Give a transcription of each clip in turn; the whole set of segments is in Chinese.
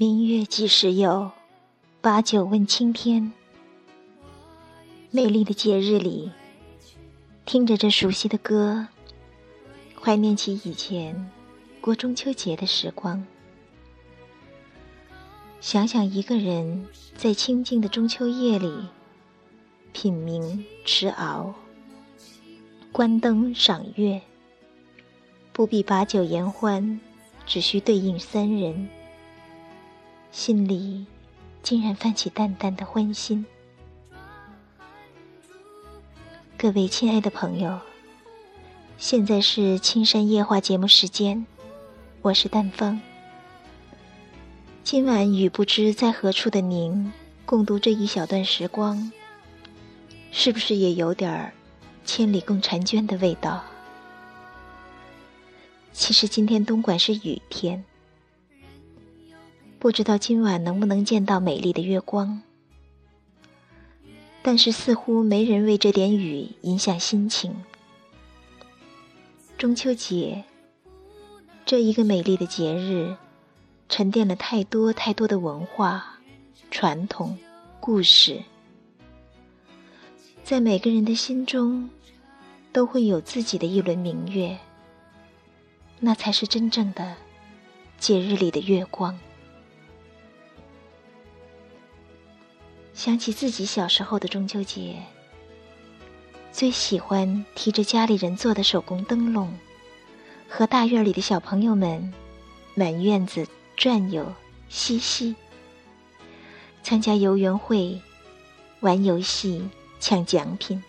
明月几时有？把酒问青天。美丽的节日里，听着这熟悉的歌，怀念起以前过中秋节的时光。想想一个人在清静的中秋夜里，品茗吃熬，关灯赏月，不必把酒言欢，只需对饮三人，心里竟然泛起淡淡的欢心。各位亲爱的朋友，现在是青山夜话节目时间，我是淡风。今晚与不知在何处的您共度这一小段时光，是不是也有点儿千里共婵娟的味道？其实今天东莞是雨天，不知道今晚能不能见到美丽的月光。但是似乎没人为这点雨影响心情。中秋节，这一个美丽的节日。沉淀了太多太多的文化、传统、故事，在每个人的心中，都会有自己的一轮明月，那才是真正的节日里的月光。想起自己小时候的中秋节，最喜欢提着家里人做的手工灯笼，和大院里的小朋友们满院子。转悠嬉戏，参加游园会，玩游戏，抢奖品。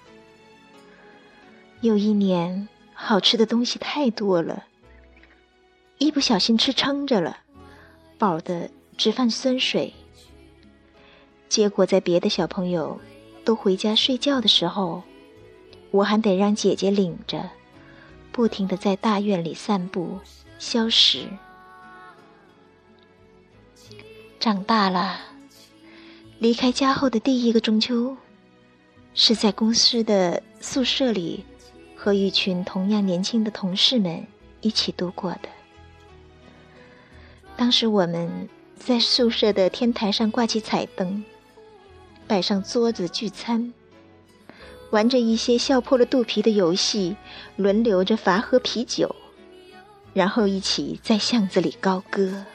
有一年，好吃的东西太多了，一不小心吃撑着了，饱的直犯酸水。结果在别的小朋友都回家睡觉的时候，我还得让姐姐领着，不停的在大院里散步消食。长大了，离开家后的第一个中秋，是在公司的宿舍里，和一群同样年轻的同事们一起度过的。当时我们在宿舍的天台上挂起彩灯，摆上桌子聚餐，玩着一些笑破了肚皮的游戏，轮流着罚喝啤酒，然后一起在巷子里高歌。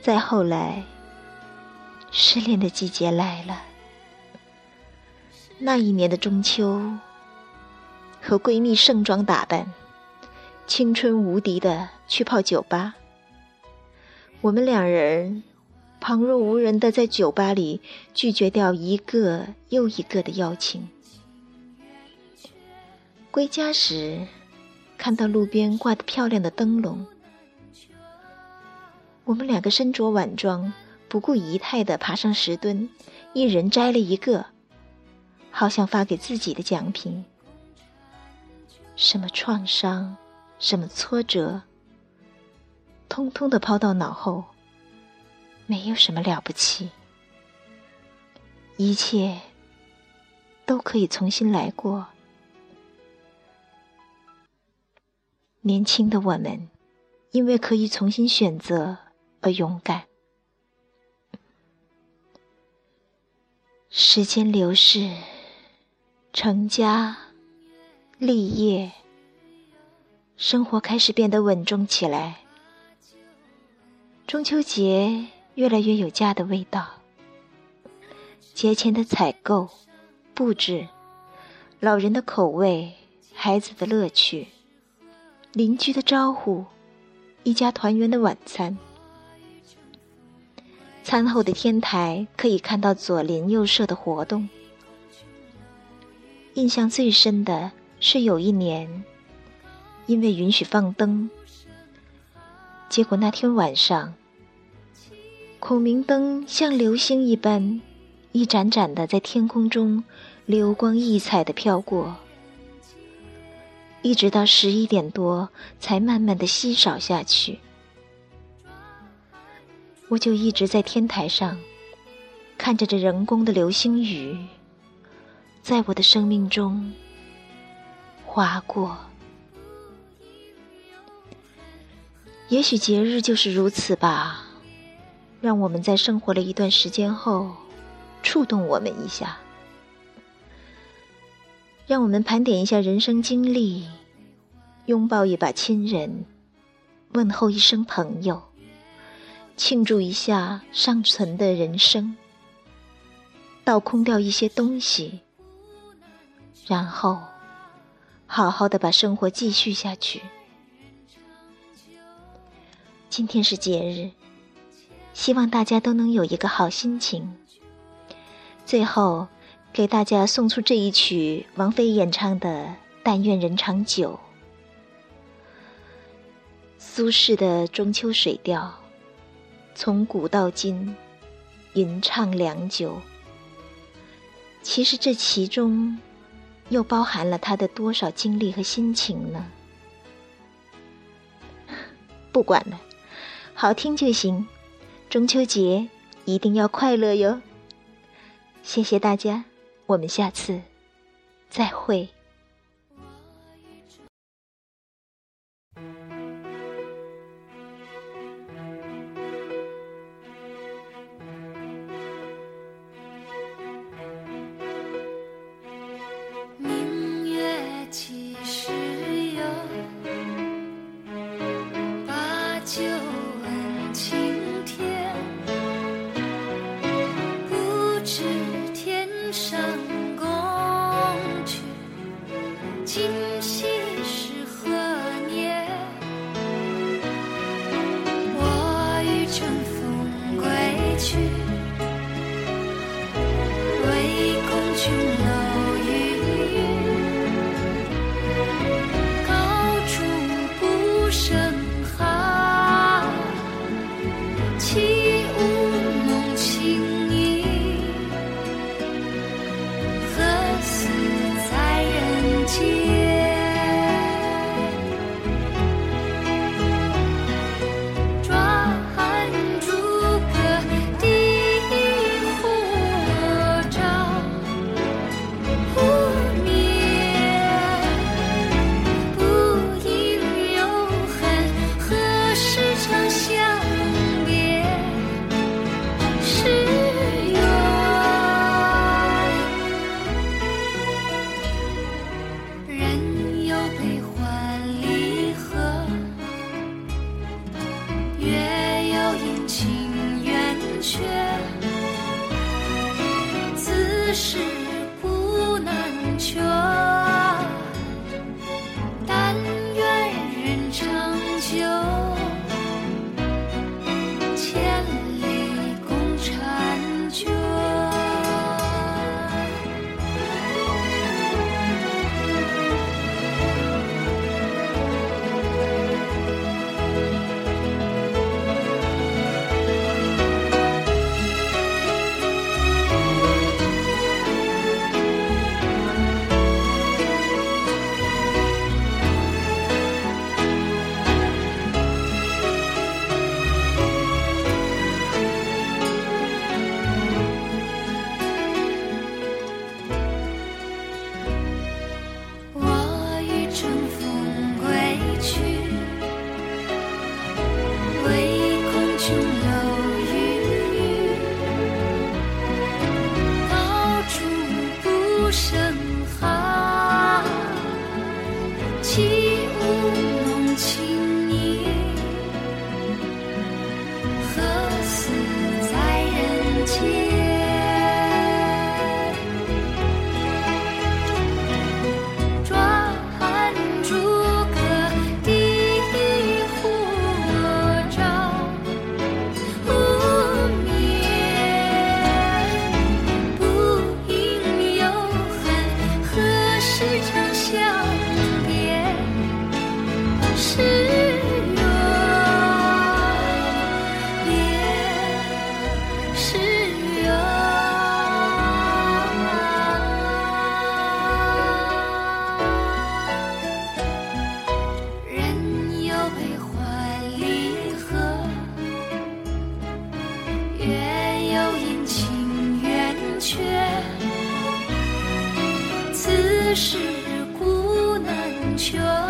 再后来，失恋的季节来了。那一年的中秋，和闺蜜盛装打扮，青春无敌的去泡酒吧。我们两人旁若无人的在酒吧里拒绝掉一个又一个的邀请。归家时，看到路边挂的漂亮的灯笼。我们两个身着晚装，不顾仪态的爬上石墩，一人摘了一个，好想发给自己的奖品。什么创伤，什么挫折，通通的抛到脑后，没有什么了不起，一切都可以重新来过。年轻的我们，因为可以重新选择。而勇敢。时间流逝，成家立业，生活开始变得稳重起来。中秋节越来越有家的味道。节前的采购、布置，老人的口味，孩子的乐趣，邻居的招呼，一家团圆的晚餐。餐后的天台可以看到左邻右舍的活动。印象最深的是有一年，因为允许放灯，结果那天晚上，孔明灯像流星一般，一盏盏的在天空中流光溢彩的飘过，一直到十一点多才慢慢的稀少下去。我就一直在天台上，看着这人工的流星雨，在我的生命中划过。也许节日就是如此吧，让我们在生活了一段时间后，触动我们一下，让我们盘点一下人生经历，拥抱一把亲人，问候一声朋友，庆祝一下尚存的人生，倒空掉一些东西，然后好好的把生活继续下去。今天是节日，希望大家都能有一个好心情。最后，给大家送出这一曲王菲演唱的《但愿人长久》。苏轼的中秋水调，从古到今，吟唱良久。其实这其中，又包含了他的多少经历和心情呢？不管了。好听就行，中秋节一定要快乐哟！谢谢大家，我们下次再会。去。唯恐琼楼玉宇高处不胜寒起舞弄清影何似在人间？却此时是故难全